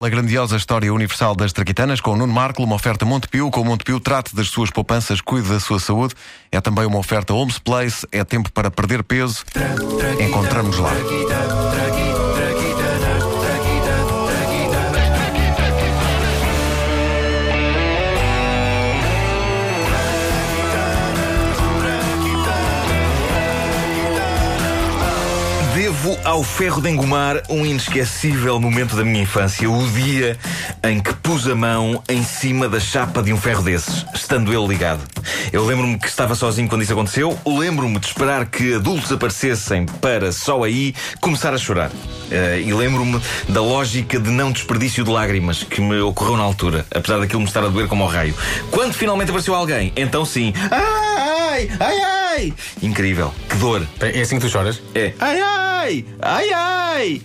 A grandiosa história universal das traquitanas com o Nuno Marco, uma oferta Montepio. Com o Montepio, trate das suas poupanças, cuide da sua saúde. É também uma oferta Homes Place. É tempo para perder peso. Encontramos lá. Devo ao ferro de engomar um inesquecível momento da minha infância, o dia em que pus a mão em cima da chapa de um ferro desses, estando ele ligado. Eu lembro-me que estava sozinho quando isso aconteceu, lembro-me de esperar que adultos aparecessem para só aí começar a chorar. Uh, e lembro-me da lógica de não desperdício de lágrimas que me ocorreu na altura, apesar daquilo me estar a doer como ao raio. Quando finalmente apareceu alguém, então sim. Ai, ai, ai! Incrível, que dor. É assim que tu choras? É. Ai, ai! Ai, ai!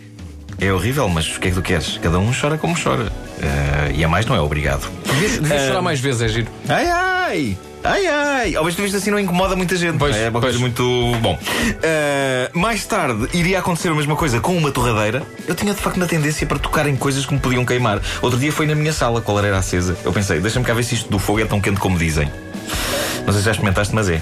É horrível, mas o que é que tu queres? Cada um chora como chora. Uh, e a mais não é obrigado. Devias, devias chorar mais vezes, é giro. Ai, ai! Ai, ai! Ao visto assim não incomoda muita gente. Pois, é uma pois. coisa muito. Bom. Uh, mais tarde iria acontecer a mesma coisa com uma torradeira. Eu tinha de facto uma tendência para tocar em coisas que me podiam queimar. Outro dia foi na minha sala, qual era acesa. Eu pensei, deixa-me cá ver se isto do fogo é tão quente como dizem. Não sei se já experimentaste, mas é.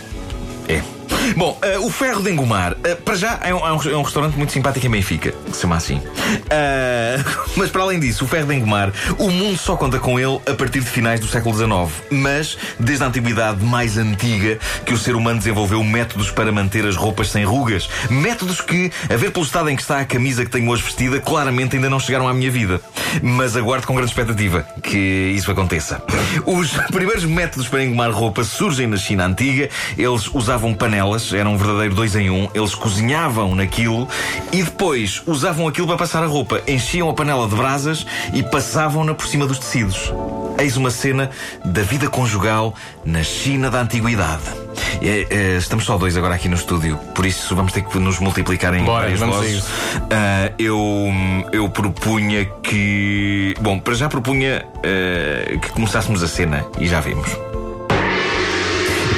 Bom, uh, o Ferro de Engomar, uh, para já é um, é, um, é restaurante muito simpático em Benfica, que se chama assim. Uh, mas para além disso, o Ferro de Engomar, o mundo só conta com ele a partir de finais do século XIX. Mas, desde a antiguidade mais antiga, que o ser humano desenvolveu métodos para manter as roupas sem rugas. Métodos que, a ver pelo estado em que está a camisa que tenho hoje vestida, claramente ainda não chegaram à minha vida. Mas aguardo com grande expectativa que isso aconteça. Os primeiros métodos para engomar roupa surgem na China antiga. Eles usavam panelas, era um verdadeiro dois em um. Eles cozinhavam naquilo e depois usavam aquilo para passar a roupa. Enchiam a panela de brasas e passavam-na por cima dos tecidos. Eis uma cena da vida conjugal na China da Antiguidade. É, é, estamos só dois agora aqui no estúdio, por isso vamos ter que nos multiplicar em Bora, várias vozes. Ah, eu, eu propunha que. Bom, para já propunha ah, que começássemos a cena e já vimos.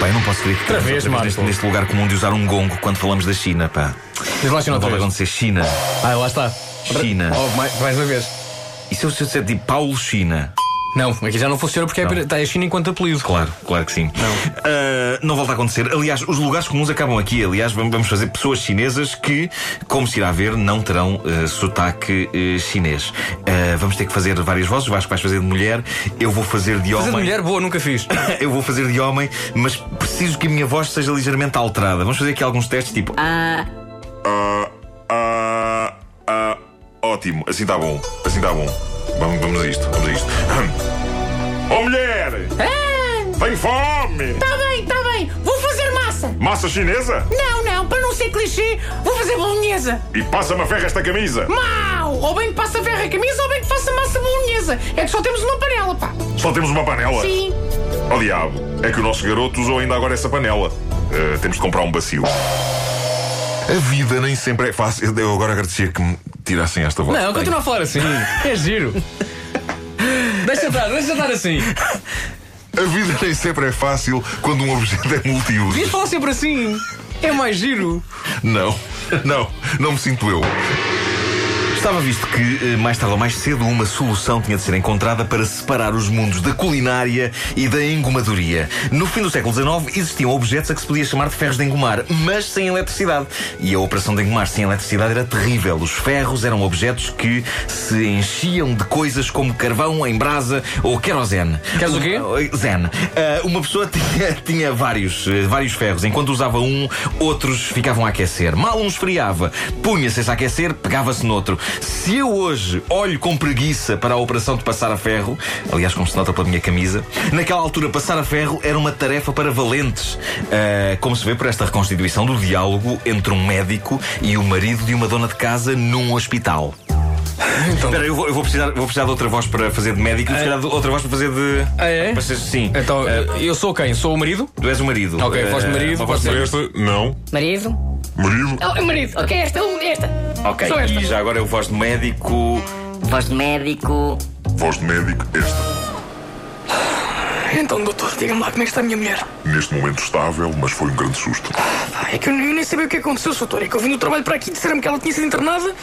Pá, eu não posso crer que Outra vez, outra neste, Marco. neste lugar comum de usar um gongo quando falamos da China, pá. Não pode vez. acontecer China. Ah, lá está. China. Oh, mais, mais uma vez. E se eu, se eu disser tipo Paulo China? Não, aqui já não funciona porque é, Não. está a China enquanto apelido. Claro, claro que sim. Não. Ah, não volta a acontecer. Aliás, os lugares comuns acabam aqui. Aliás, vamos fazer pessoas chinesas que, como se irá ver, não terão ah, sotaque ah, chinês. Ah, vamos ter que fazer várias vozes. Vasco vais fazer de mulher. Eu vou fazer de Fazer homem. de mulher, boa, nunca fiz. Eu vou fazer de homem, mas preciso que a minha voz seja ligeiramente alterada. Vamos fazer aqui alguns testes, tipo. Ah, ah, ah, ótimo, assim está bom, assim está bom. Vamos, vamos a isto, vamos a isto. Oh mulher! Tenho fome! Tá bem, tá bem. Vou fazer massa. Massa chinesa? Não, não, para não ser clichê, vou fazer bolonhesa. E passa-me a ferro esta camisa! Mau! Ou bem que passa ferro a camisa ou bem que faça massa bolonhesa. É que só temos uma panela, pá. Só temos uma panela? Sim. Oh diabo, é que o nosso garoto usou ainda agora essa panela. Uh, temos de comprar um bacio. A vida nem sempre é fácil. Eu agora agradecia que me tirassem esta voz. Não, continua a falar assim. É giro. Estar, deixa estar assim. A vida nem sempre é fácil quando um objeto é multiuso. Devias falar sempre assim. É mais giro. Não, não, não me sinto eu. Estava visto que, eh, mais tarde ou mais cedo, uma solução tinha de ser encontrada para separar os mundos da culinária e da engomadoria. No fim do século XIX, existiam objetos a que se podia chamar de ferros de engomar, mas sem eletricidade. E a operação de engomar sem eletricidade era terrível. Os ferros eram objetos que se enchiam de coisas como carvão em brasa ou querosene. Queres o quê? Zen. Ah, uma pessoa tinha, tinha vários, eh, vários ferros. Enquanto usava um, outros ficavam a aquecer. Mal um esfriava, punha-se a aquecer, pegava-se noutro. Se eu hoje olho com preguiça para a operação de passar a ferro, aliás, como se nota pela minha camisa, naquela altura passar a ferro era uma tarefa para valentes. Ah, como se vê por esta reconstituição do diálogo entre um médico e o marido de uma dona de casa num hospital. Então, Espera, eu vou, eu vou precisar, vou precisar de outra voz para fazer de médico e se calhar de outra voz para fazer de. Ah, é? Para ser, sim. então eu sou quem? Sou o marido? Tu és o marido. Ok, voz de marido, uma voz de. Esta, não. Marido? Marido? Oh, marido. Ok, esta, esta. Ok, esta. e já agora eu voz de médico. Voz de médico. Voz de médico, esta. Então, doutor, diga-me lá como é que está a minha mulher. Neste momento estável, mas foi um grande susto. É que eu nem nem sabia o que aconteceu, doutor. É que eu vim do trabalho para aqui e disseram-me que ela tinha sido internada.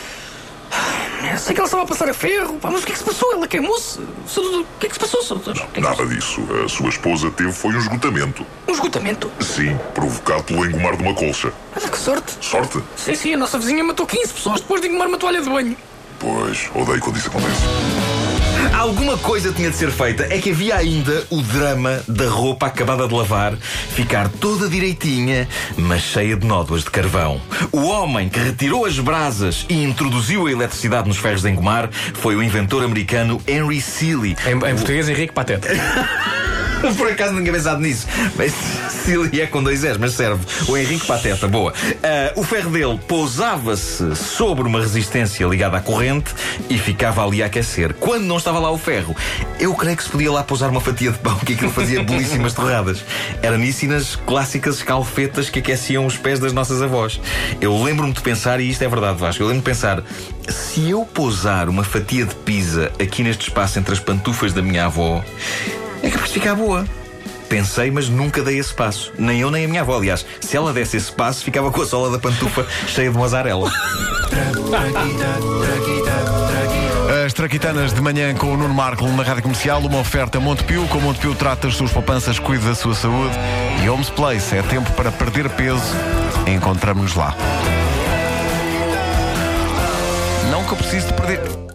Sei que ela estava a passar a ferro, pá, mas o que é que se passou? Ela queimou-se. O que é que se passou, Sr. Doutor? É Nada disso. A sua esposa teve foi um esgotamento. Um esgotamento? Sim, provocado pelo engomar de uma colcha. Olha que sorte. Sorte? Sim, sim, a nossa vizinha matou 15 pessoas depois de engomar uma toalha de banho. Pois, odeio quando isso acontece. Alguma coisa tinha de ser feita. É que havia ainda o drama da roupa acabada de lavar ficar toda direitinha, mas cheia de nódoas de carvão. O homem que retirou as brasas e introduziu a eletricidade nos ferros de engomar foi o inventor americano Henry Seeley. Em, em português, Henrique Pateta. Por acaso ninguém pensado nisso. Mas Seeley é com dois S, mas serve. O Henrique Pateta, boa. Ah, o ferro dele pousava-se sobre uma resistência ligada à corrente e ficava ali a aquecer. Quando não estava lá o ferro, eu creio que se podia lá pousar uma fatia de pão, que aquilo fazia belíssimas torradas. Era nisso e nas clássicas escalfetas que aqueciam os pés das nossas avós. Eu lembro-me de pensar, e isto é verdade, Vasco, eu lembro-me de pensar, se eu pousar uma fatia de pizza aqui neste espaço entre as pantufas da minha avó, é capaz de ficar boa. Pensei, mas nunca dei esse passo. Nem eu, nem a minha avó. Aliás, se ela desse esse passo, ficava com a sola da pantufa cheia de mozzarella. As Traquitanas de manhã com o Nuno Marco na Rádio Comercial, uma oferta Montepio. Com Montepio trata as suas poupanças, cuida da sua saúde. E Homes Place, é tempo para perder peso. Encontramos-nos lá. Não que eu precise de perder.